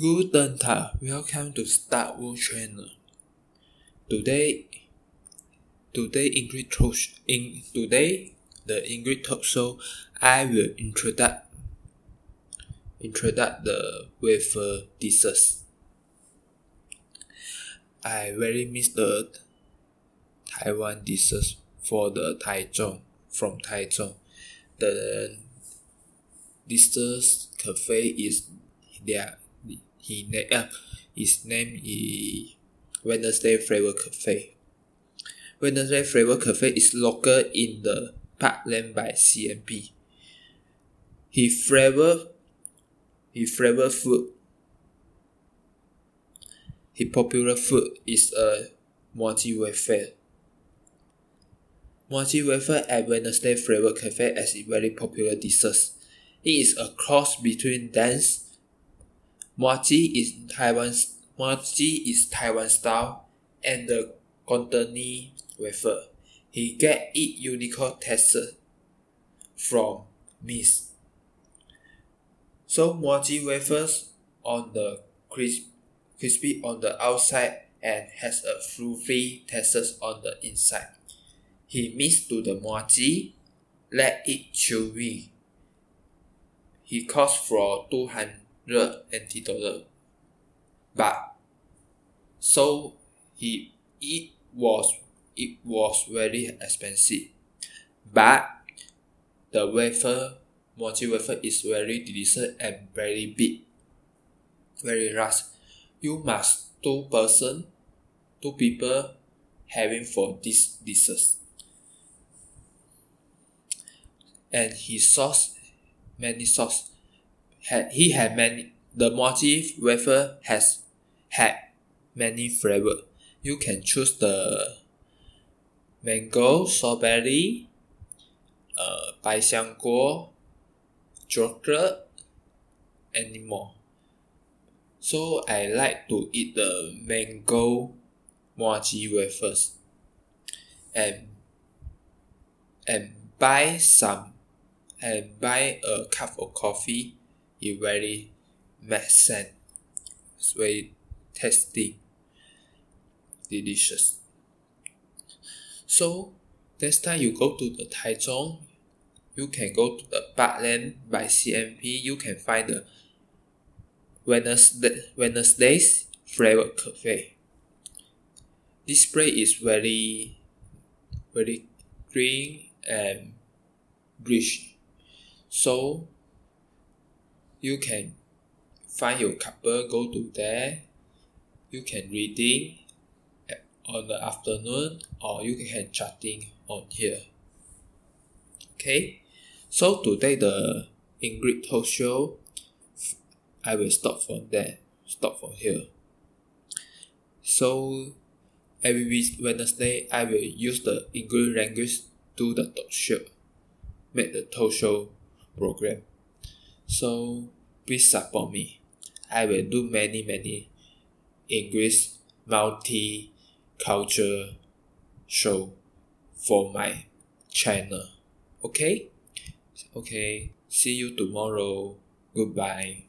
Guten Tag, welcome to Star Wars channel. Today, today English talk in today the English talk show. I will introduce introduce the uh, dishes. I very miss the Taiwan dishes for the Taichung from Taichung. The dishes cafe is there he name uh, his name is Wednesday Flavor Cafe. Wednesday Flavor Cafe is located in the Park Lane by CMP. He flavor he flavor food. His popular food is a mochi wafer. Mochi wafer at Wednesday Flavor Cafe is a very popular dessert. It is a cross between dance Mochi is Taiwan Mochi is Taiwan style and the containing wafer. He get it unique texture from Miss. So mochi wafers on the crisp, crispy on the outside and has a fluffy texture on the inside. He mix to the mochi, let it chewy. He cost for 200热 antidote, but so he it was it was very expensive. But the wafer mochi wafer is very delicious and very big very large you must two person two people having for this dishes. And he sauce many sauce had he had many the mochi wafer has had many flavor. You can choose the mango, strawberry, uh, 百香果, chocolate, and more. So I like to eat the mango mochi wafers and and buy some and buy a cup of coffee it very makes. It's very tasty, delicious. So next time you go to the Taichung, you can go to the Park Lane by CMP. You can find the Wednesday, Wednesday's Flavor Cafe. Display is very, very green and rich. So you can find your couple go to there. You can reading on the afternoon or you can chatting on here. Okay? So today the English talk show I will stop from there stop from here. So every Wednesday I will use the English language to the talk show make the talk show program so please support me. I will do many many English multi-culture show for my channel. Okay? Okay. See you tomorrow. Goodbye.